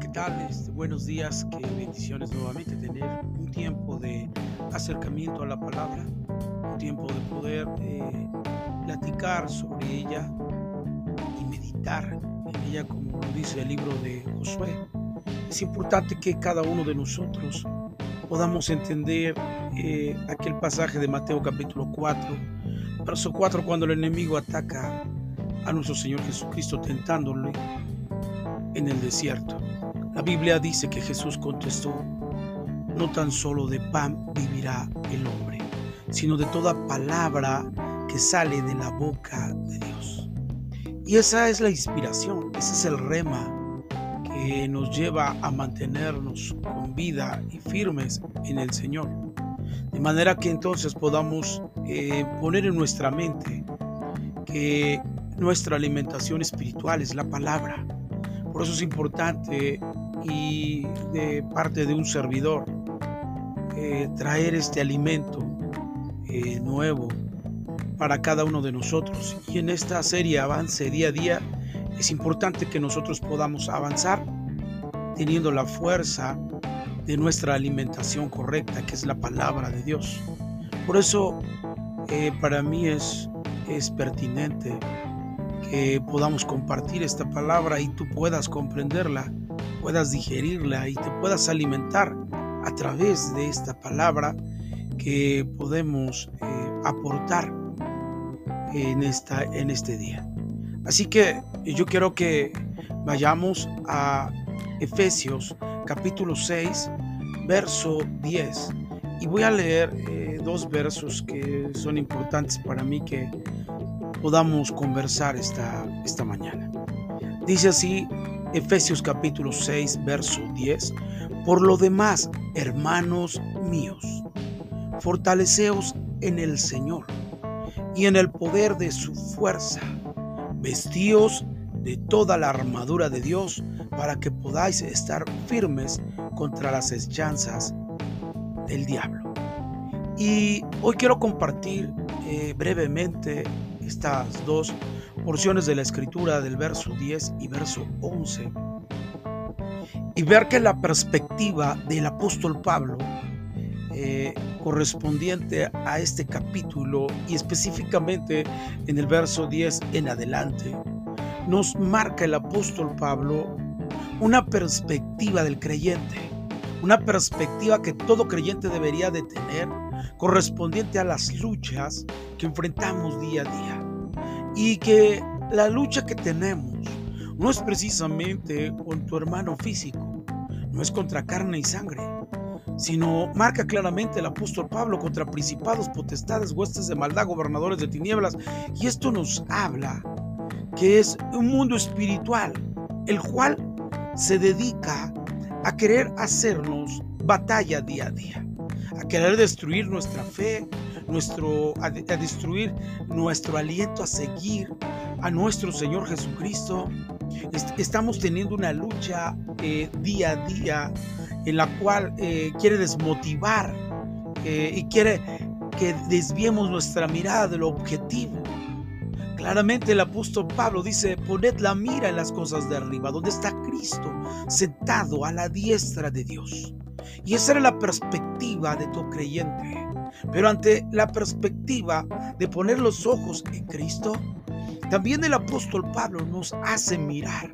¿qué tal? Este, buenos días, qué bendiciones nuevamente tener un tiempo de acercamiento a la palabra, un tiempo de poder eh, platicar sobre ella y meditar en ella como dice el libro de Josué. Es importante que cada uno de nosotros podamos entender eh, aquel pasaje de Mateo capítulo 4, verso 4, cuando el enemigo ataca a nuestro Señor Jesucristo tentándole en el desierto. La Biblia dice que Jesús contestó, no tan solo de pan vivirá el hombre, sino de toda palabra que sale de la boca de Dios. Y esa es la inspiración, ese es el rema que nos lleva a mantenernos con vida y firmes en el Señor. De manera que entonces podamos eh, poner en nuestra mente que nuestra alimentación espiritual es la palabra por eso es importante y de parte de un servidor eh, traer este alimento eh, nuevo para cada uno de nosotros. Y en esta serie Avance día a día es importante que nosotros podamos avanzar teniendo la fuerza de nuestra alimentación correcta, que es la palabra de Dios. Por eso eh, para mí es, es pertinente que podamos compartir esta palabra y tú puedas comprenderla, puedas digerirla y te puedas alimentar a través de esta palabra que podemos eh, aportar en, esta, en este día. Así que yo quiero que vayamos a Efesios capítulo 6, verso 10. Y voy a leer eh, dos versos que son importantes para mí que podamos conversar esta, esta mañana. Dice así Efesios capítulo 6, verso 10. Por lo demás, hermanos míos, fortaleceos en el Señor y en el poder de su fuerza. Vestíos de toda la armadura de Dios para que podáis estar firmes contra las hechanzas del diablo. Y hoy quiero compartir eh, brevemente estas dos porciones de la escritura del verso 10 y verso 11 y ver que la perspectiva del apóstol Pablo eh, correspondiente a este capítulo y específicamente en el verso 10 en adelante, nos marca el apóstol Pablo una perspectiva del creyente, una perspectiva que todo creyente debería de tener correspondiente a las luchas que enfrentamos día a día. Y que la lucha que tenemos no es precisamente con tu hermano físico, no es contra carne y sangre, sino marca claramente el apóstol Pablo contra principados, potestades, huestes de maldad, gobernadores de tinieblas. Y esto nos habla que es un mundo espiritual, el cual se dedica a querer hacernos batalla día a día a querer destruir nuestra fe, nuestro, a, destruir nuestro aliento a seguir a nuestro Señor Jesucristo. estamos teniendo una lucha eh, día a día en la cual eh, quiere desmotivar eh, y quiere que desviemos nuestra mirada del objetivo. Claramente el apóstol Pablo dice, poned la mira en las cosas de arriba, donde está Cristo sentado a la diestra de Dios. Y esa era la perspectiva de tu creyente. Pero ante la perspectiva de poner los ojos en Cristo, también el apóstol Pablo nos hace mirar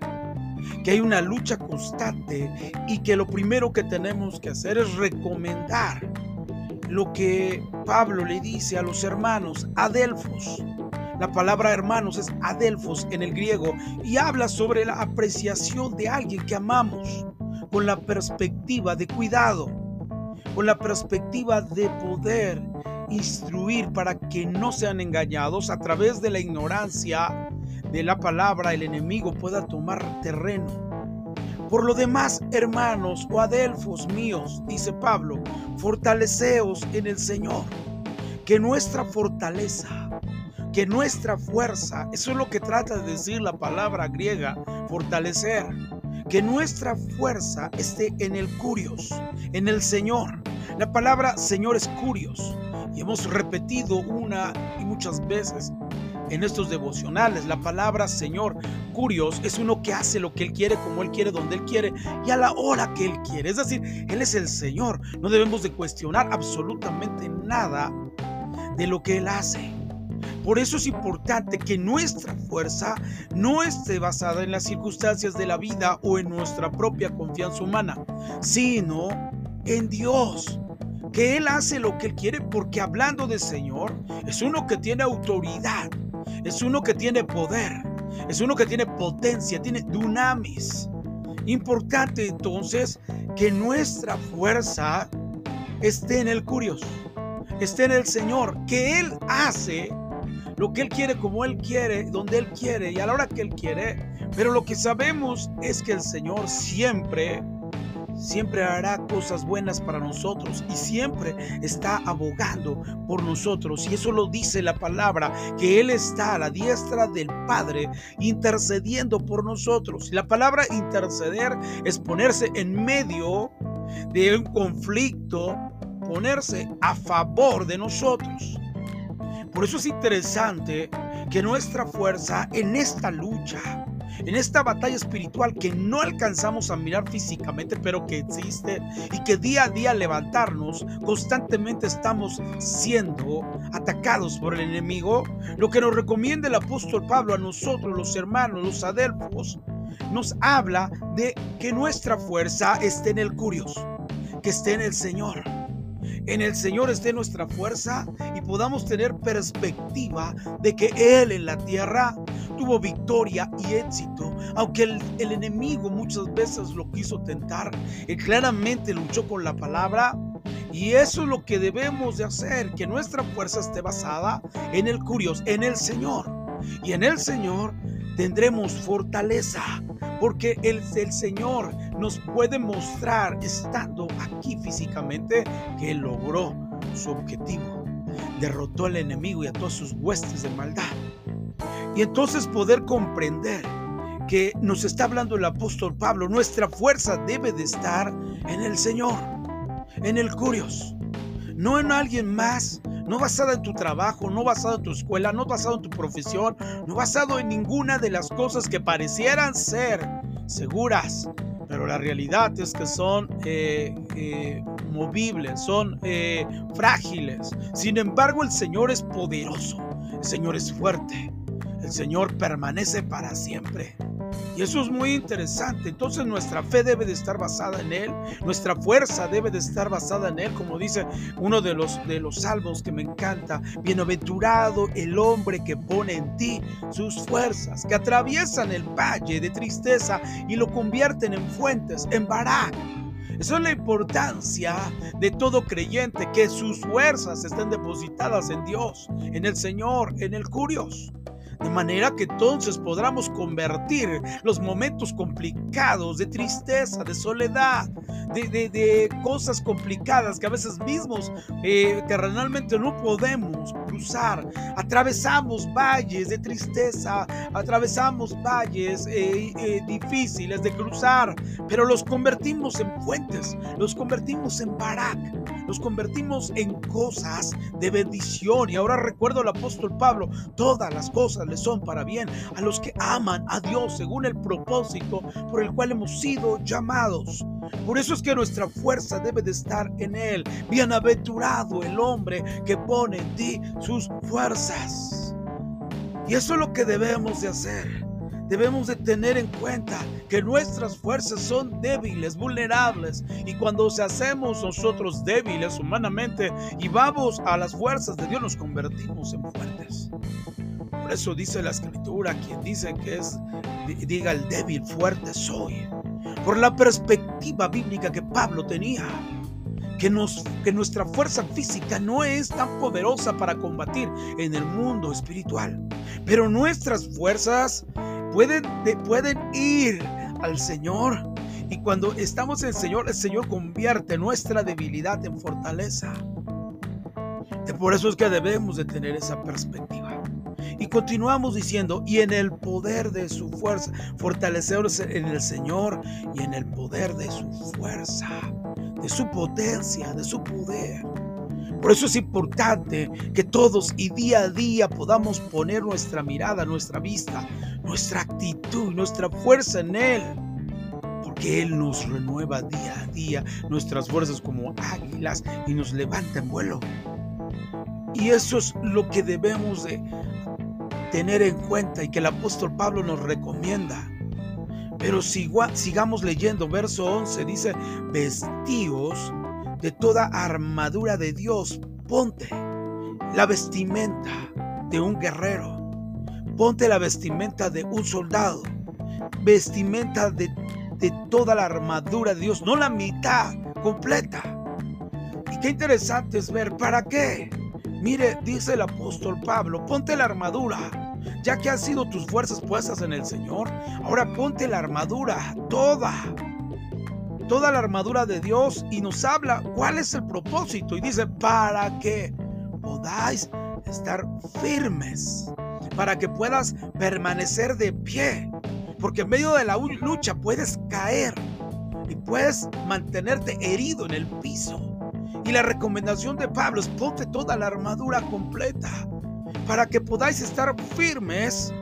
que hay una lucha constante y que lo primero que tenemos que hacer es recomendar lo que Pablo le dice a los hermanos, adelfos. La palabra hermanos es adelfos en el griego y habla sobre la apreciación de alguien que amamos con la perspectiva de cuidado, con la perspectiva de poder instruir para que no sean engañados a través de la ignorancia de la palabra, el enemigo pueda tomar terreno. Por lo demás, hermanos o adelfos míos, dice Pablo, fortaleceos en el Señor, que nuestra fortaleza, que nuestra fuerza, eso es lo que trata de decir la palabra griega, fortalecer, que nuestra fuerza esté en el curios, en el Señor. La palabra Señor es curios. Y hemos repetido una y muchas veces en estos devocionales. La palabra Señor, curios, es uno que hace lo que Él quiere, como Él quiere, donde Él quiere y a la hora que Él quiere. Es decir, Él es el Señor. No debemos de cuestionar absolutamente nada de lo que Él hace. Por eso es importante que nuestra fuerza no esté basada en las circunstancias de la vida o en nuestra propia confianza humana, sino en Dios que Él hace lo que Él quiere porque hablando de Señor es uno que tiene autoridad, es uno que tiene poder, es uno que tiene potencia, tiene dunamis. Importante entonces que nuestra fuerza esté en el curioso, esté en el Señor, que Él hace lo que Él quiere como Él quiere, donde Él quiere y a la hora que Él quiere. Pero lo que sabemos es que el Señor siempre siempre hará cosas buenas para nosotros y siempre está abogando por nosotros. Y eso lo dice la palabra, que Él está a la diestra del Padre intercediendo por nosotros. La palabra interceder es ponerse en medio de un conflicto, ponerse a favor de nosotros. Por eso es interesante que nuestra fuerza en esta lucha, en esta batalla espiritual que no alcanzamos a mirar físicamente, pero que existe y que día a día levantarnos, constantemente estamos siendo atacados por el enemigo, lo que nos recomienda el apóstol Pablo a nosotros, los hermanos, los adelfos, nos habla de que nuestra fuerza esté en el curioso, que esté en el Señor en el Señor esté nuestra fuerza y podamos tener perspectiva de que Él en la tierra tuvo victoria y éxito. Aunque el, enemigo muchas veces lo quiso tentar, Él claramente luchó con la palabra. Y eso es lo que debemos de hacer, que nuestra fuerza esté basada en el curioso, en el Señor. Y en el Señor tendremos fortaleza, porque el, Señor nos puede mostrar, estando aquí físicamente, que logró su objetivo. Derrotó al enemigo y a todas sus huestes de maldad. Y entonces poder comprender que nos está hablando el apóstol Pablo, nuestra fuerza debe de estar en el Señor, en el Curios, no en alguien más, no basada en tu trabajo, no basado en tu escuela, no basado en tu profesión, no basado en ninguna de las cosas que parecieran ser seguras, pero la realidad es que son eh, eh, movibles, son eh, frágiles. Sin embargo, el Señor es poderoso, el Señor es fuerte, el Señor permanece para siempre. Y eso es muy interesante. Entonces nuestra fe debe de estar basada en Él. Nuestra fuerza debe de estar basada en Él. Como dice uno de los, de los salmos que me encanta. Bienaventurado el hombre que pone en ti sus fuerzas. Que atraviesan el valle de tristeza y lo convierten en fuentes, en barak. Esa es la importancia de todo creyente, que sus fuerzas estén depositadas en Dios, en el Señor, en el Curios. De manera que entonces podamos convertir los momentos complicados de tristeza, de soledad, de, cosas complicadas que a veces mismos eh, terrenalmente no podemos cruzar. Atravesamos valles de tristeza, atravesamos valles eh, eh, difíciles de cruzar, pero los convertimos en fuentes, los convertimos en barak, los convertimos en cosas de bendición. Y ahora recuerdo al apóstol Pablo, todas las cosas le son para bien a los que aman a Dios según el propósito por el cual hemos sido llamados. Por eso es que nuestra fuerza debe de estar en Él. Bienaventurado el hombre que pone en ti sus fuerzas. Y eso es lo que debemos de hacer. Debemos de tener en cuenta que nuestras fuerzas son débiles, vulnerables. Y cuando se hacemos nosotros débiles humanamente y vamos a las fuerzas de Dios, nos convertimos en fuertes. Por eso dice la escritura, quien dice que es, diga el débil, fuerte soy. Por la perspectiva bíblica que Pablo tenía. Que, nos, que, nuestra fuerza física no es tan poderosa para combatir en el mundo espiritual. Pero nuestras fuerzas pueden, ir al Señor. Y cuando estamos en el Señor, el Señor convierte nuestra debilidad en fortaleza. Y por eso es que debemos de tener esa perspectiva. Y continuamos diciendo, y en el poder de su fuerza, fortaleceros en el Señor y en el poder de su fuerza, de su potencia, de su poder. Por eso es importante que todos y día a día podamos poner nuestra mirada, nuestra vista, nuestra actitud, nuestra fuerza en Él. Porque Él nos renueva día a día nuestras fuerzas como águilas y nos levanta en vuelo. Y eso es lo que debemos de tener en cuenta y que el apóstol Pablo nos recomienda. Pero sigamos leyendo, verso 11 dice, vestíos de toda armadura de Dios, ponte la vestimenta de un guerrero, ponte la vestimenta de un soldado, vestimenta de, toda la armadura de Dios, no la mitad completa. Y qué interesante es ver, ¿para qué? Mire, dice el apóstol Pablo, ponte la armadura ya que han sido tus fuerzas puestas en el Señor, ahora ponte la armadura, toda, toda la armadura de Dios y nos habla cuál es el propósito y dice, para que podáis estar firmes, para que puedas permanecer de pie, porque en medio de la lucha puedes caer y puedes mantenerte herido en el piso. Y la recomendación de Pablo es ponte toda la armadura completa para que podáis estar firmes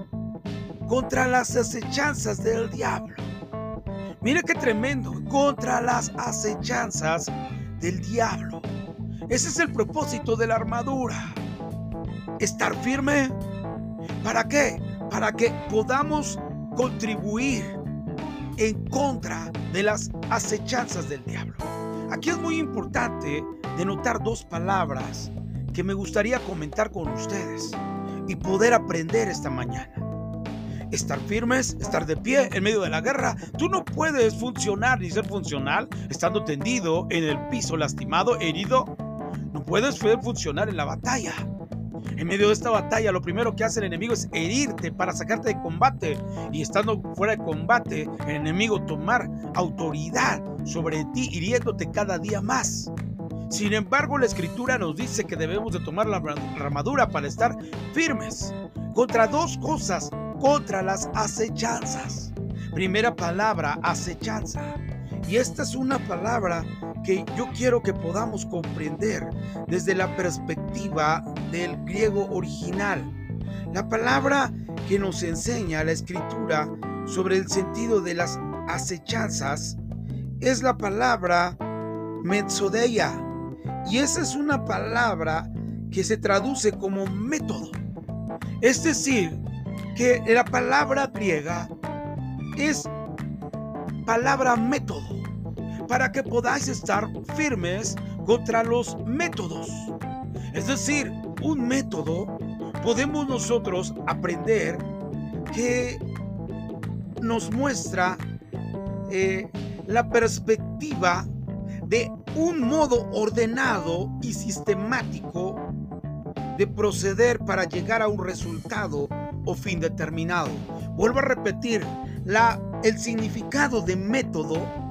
contra las acechanzas del diablo. Mire qué tremendo, contra las acechanzas del diablo. Ese es el propósito de la armadura. Estar firme. ¿Para qué? Para que podamos contribuir en contra de las acechanzas del diablo. Aquí es muy importante denotar dos palabras que me gustaría comentar con ustedes y poder aprender esta mañana. Estar firmes, estar de pie en medio de la guerra. Tú no puedes funcionar ni ser funcional estando tendido en el piso, lastimado, herido. No puedes funcionar en la batalla. En medio de esta batalla, lo primero que hace el enemigo es herirte para sacarte de combate. Y estando fuera de combate, el enemigo tomar autoridad sobre ti, hiriéndote cada día más. Sin embargo, la escritura nos dice que debemos de tomar la armadura para estar firmes contra dos cosas, contra las acechanzas. Primera palabra, acechanza. Y esta es una palabra que yo quiero que podamos comprender desde la perspectiva del griego original. La palabra que nos enseña la escritura sobre el sentido de las acechanzas es la palabra metzodeia y esa es una palabra que se traduce como método. Es decir, que la palabra griega es palabra método, para que podáis estar firmes contra los métodos. Es decir, un método podemos nosotros aprender que nos muestra eh, la perspectiva de un modo ordenado y sistemático de proceder para llegar a un resultado o fin determinado. Vuelvo a repetir, la, el significado de método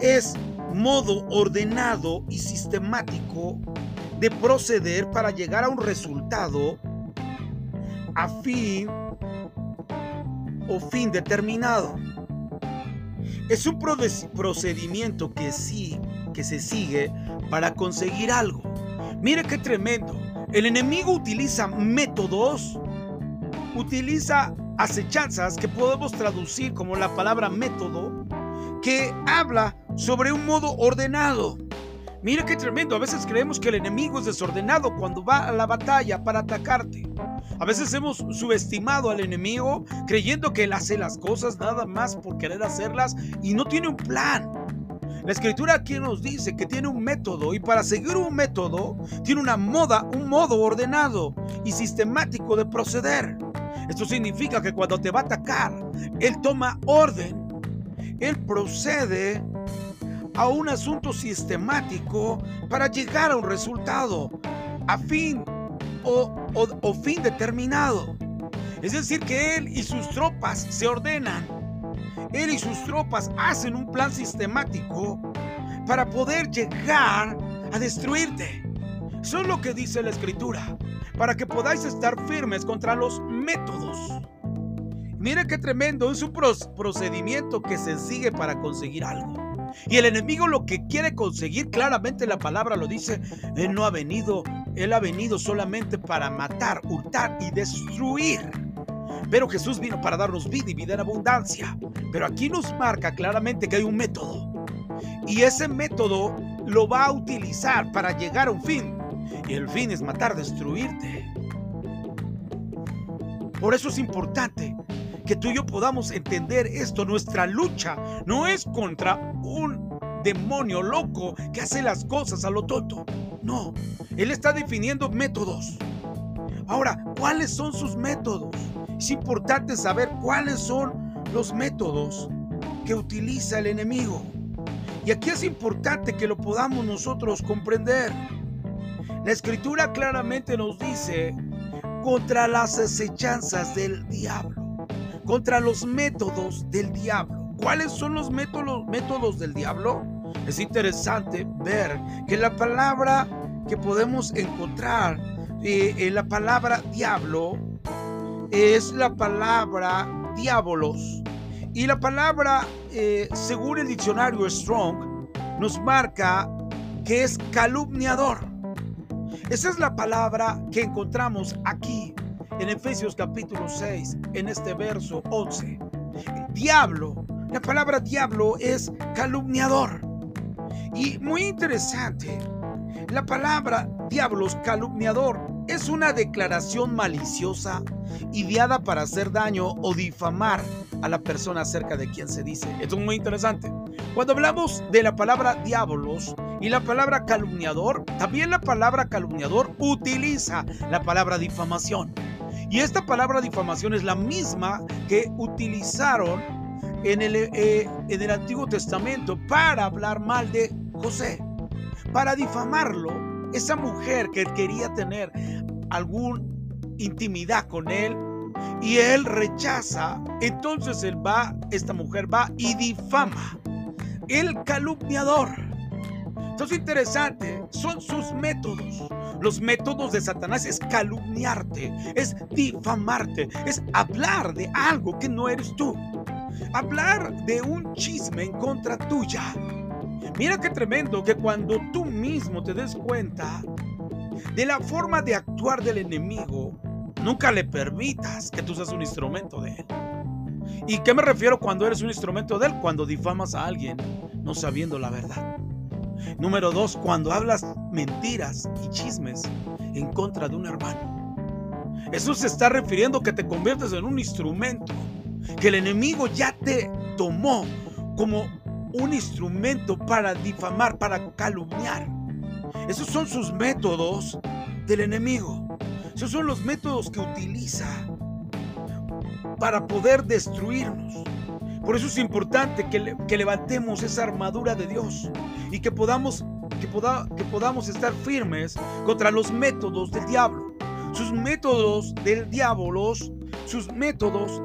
es modo ordenado y sistemático de proceder para llegar a un resultado a fin o fin determinado. Es un procedimiento que sí que se sigue para conseguir algo. Mire qué tremendo. El enemigo utiliza métodos, utiliza acechanzas que podemos traducir como la palabra método, que habla sobre un modo ordenado. Mira qué tremendo. A veces creemos que el enemigo es desordenado cuando va a la batalla para atacarte. A veces hemos subestimado al enemigo creyendo que él hace las cosas nada más por querer hacerlas y no tiene un plan. La escritura aquí nos dice que tiene un método y para seguir un método tiene una moda, un modo ordenado y sistemático de proceder. Esto significa que cuando te va a atacar, Él toma orden, Él procede a un asunto sistemático para llegar a un resultado, a fin o, o fin determinado. Es decir, que Él y sus tropas se ordenan él y sus tropas hacen un plan sistemático para poder llegar a destruirte. Eso es lo que dice la escritura, para que podáis estar firmes contra los métodos. Mire qué tremendo, es un procedimiento que se sigue para conseguir algo. Y el enemigo lo que quiere conseguir, claramente la palabra lo dice, Él no ha venido, Él ha venido solamente para matar, hurtar y destruir. Pero Jesús vino para darnos vida y vida en abundancia. Pero aquí nos marca claramente que hay un método. Y ese método lo va a utilizar para llegar a un fin. Y el fin es matar, destruirte. Por eso es importante que tú y yo podamos entender esto. Nuestra lucha no es contra un demonio loco que hace las cosas a lo tonto. No, él está definiendo métodos. Ahora, ¿cuáles son sus métodos? Es importante saber cuáles son los métodos que utiliza el enemigo. Y aquí es importante que lo podamos nosotros comprender. La escritura claramente nos dice contra las acechanzas del diablo, contra los métodos del diablo. ¿Cuáles son los métodos, métodos del diablo? Es interesante ver que la palabra que podemos encontrar eh, en la palabra diablo es la palabra diabolos. Y la palabra, eh, según el diccionario Strong, nos marca que es calumniador. Esa es la palabra que encontramos aquí en Efesios capítulo 6, en este verso 11. Diablo, la palabra diablo es calumniador. Y muy interesante, la palabra diablos, calumniador, es una declaración maliciosa ideada para hacer daño o difamar a la persona acerca de quien se dice. Esto es muy interesante. Cuando hablamos de la palabra diablos y la palabra calumniador, también la palabra calumniador utiliza la palabra difamación. Y esta palabra difamación es la misma que utilizaron en el, eh, en el Antiguo Testamento para hablar mal de José, para difamarlo esa mujer que quería tener algún intimidad con él y él rechaza, entonces él va, esta mujer va y difama. El calumniador. Entonces interesante, son sus métodos. Los métodos de Satanás es calumniarte, es difamarte, es hablar de algo que no eres tú. Hablar de un chisme en contra tuya. Mira qué tremendo que cuando tú mismo te des cuenta de la forma de actuar del enemigo, nunca le permitas que tú seas un instrumento de él. ¿Y qué me refiero cuando eres un instrumento de él? Cuando difamas a alguien no sabiendo la verdad. Número dos, cuando hablas mentiras y chismes en contra de un hermano. Eso se está refiriendo que te conviertes en un instrumento, que el enemigo ya te tomó como un instrumento para difamar, para calumniar. Esos son sus métodos del enemigo. Esos son los métodos que utiliza para poder destruirnos. Por eso es importante que, levantemos esa armadura de Dios y que podamos, que, que podamos estar firmes contra los métodos del diablo. Sus métodos del diablo, sus métodos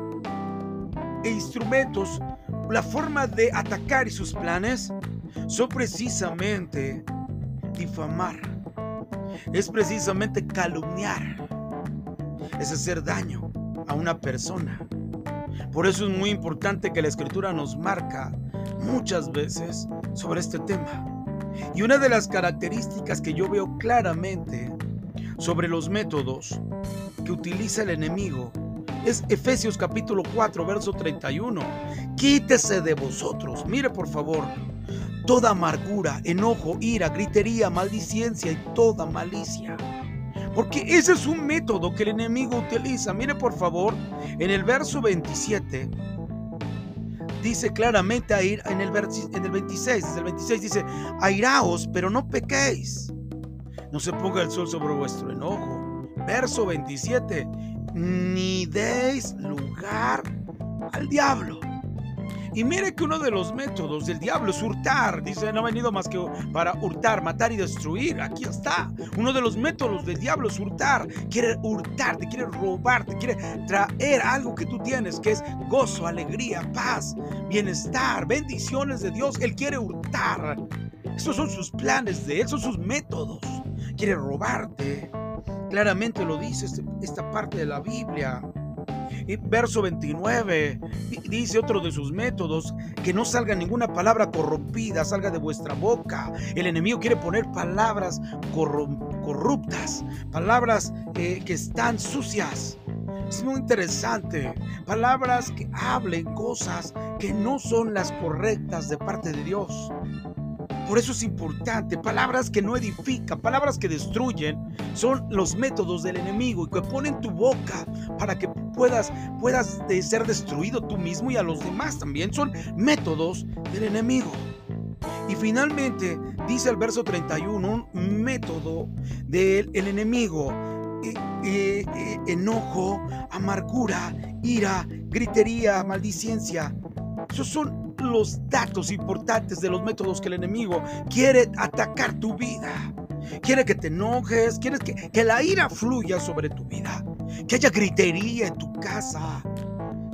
e instrumentos la forma de atacar y sus planes son precisamente difamar, es precisamente calumniar, es hacer daño a una persona. Por eso es muy importante que la escritura nos marca muchas veces sobre este tema. Y una de las características que yo veo claramente sobre los métodos que utiliza el enemigo es Efesios capítulo 4, verso 31. Quítese de vosotros, mire por favor, toda amargura, enojo, ira, gritería, maldiciencia y toda malicia. Porque ese es un método que el enemigo utiliza. Mire por favor, en el verso 27 dice claramente en el, en el 26, desde el 26 dice, airaos, pero no pequéis. No se ponga el sol sobre vuestro enojo. Verso 27, ni deis lugar al diablo. Y mire que uno de los métodos del diablo es hurtar. Dice, no ha venido más que para hurtar, matar y destruir. Aquí está. Uno de los métodos del diablo es hurtar. Quiere hurtarte, quiere robarte, quiere traer algo que tú tienes, que es gozo, alegría, paz, bienestar, bendiciones de Dios. Él quiere hurtar. Esos son sus planes de él, son sus métodos. Quiere robarte, Claramente lo dice este, esta parte de la Biblia. Verso 29 dice otro de sus métodos, que no salga ninguna palabra corrompida, salga de vuestra boca. El enemigo quiere poner palabras corruptas, palabras eh, que están sucias. Es muy interesante. Palabras que hablen cosas que no son las correctas de parte de Dios. Por eso es importante, palabras que no edifican, palabras que destruyen, son los métodos del enemigo y que ponen tu boca para que puedas, puedas ser destruido tú mismo y a los demás también. Son métodos del enemigo. Y finalmente dice el verso 31, un método del enemigo eh, eh, enojo, amargura, ira, gritería, maldicencia. Esos son los datos importantes de los métodos que el enemigo quiere atacar tu vida. Quiere que te enojes, quiere que, que la ira fluya sobre tu vida, que haya gritería en tu casa,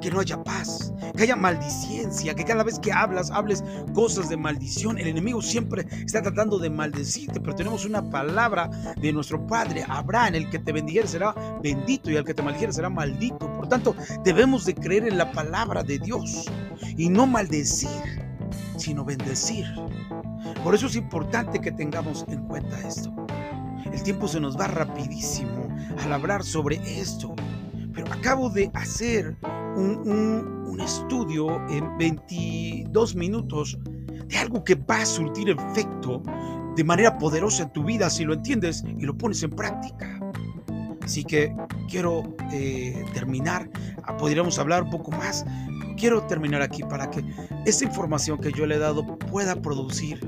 que no haya paz, que haya maldicencia, que cada vez que hablas, hables cosas de maldición. El enemigo siempre está tratando de maldecirte, pero tenemos una palabra de nuestro Padre, Abraham, el que te bendijere será bendito y el que te maldijere será maldito. Por tanto, debemos de creer en la palabra de Dios y no maldecir, sino bendecir. Por eso es importante que tengamos en cuenta esto. El tiempo se nos va rapidísimo al hablar sobre esto. Pero acabo de hacer un, estudio en 22 minutos de algo que va a surtir efecto de manera poderosa en tu vida si lo entiendes y lo pones en práctica. Así que quiero eh, terminar, ah, podríamos hablar un poco más, quiero terminar aquí para que esta información que yo le he dado pueda producir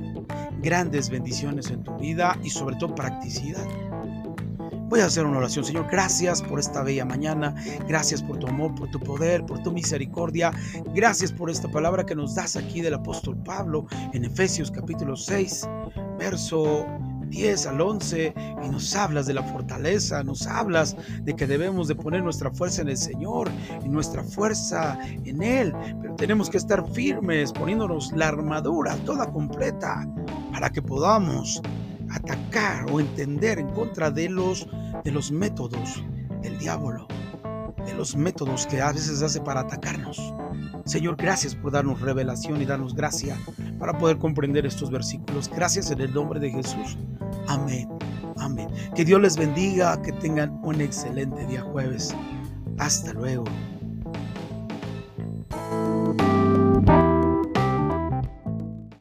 grandes bendiciones en tu vida y sobre todo practicidad. Voy a hacer una oración. Señor, gracias por esta bella mañana. Gracias por tu amor, por tu poder, por tu misericordia. Gracias por esta palabra que nos das aquí del apóstol Pablo en Efesios capítulo 6, verso 10 al 11 y nos hablas de la fortaleza, nos hablas de que debemos de poner nuestra fuerza en el Señor y nuestra fuerza en Él, pero tenemos que estar firmes poniéndonos la armadura toda completa para que podamos atacar o entender en contra de los, de los métodos del diablo, de los métodos que a veces hace para atacarnos. Señor, gracias por darnos revelación y darnos gracia para poder comprender estos versículos. Gracias en el nombre de Jesús. Amén. Amén. Que Dios les bendiga, que tengan un excelente día jueves. Hasta luego.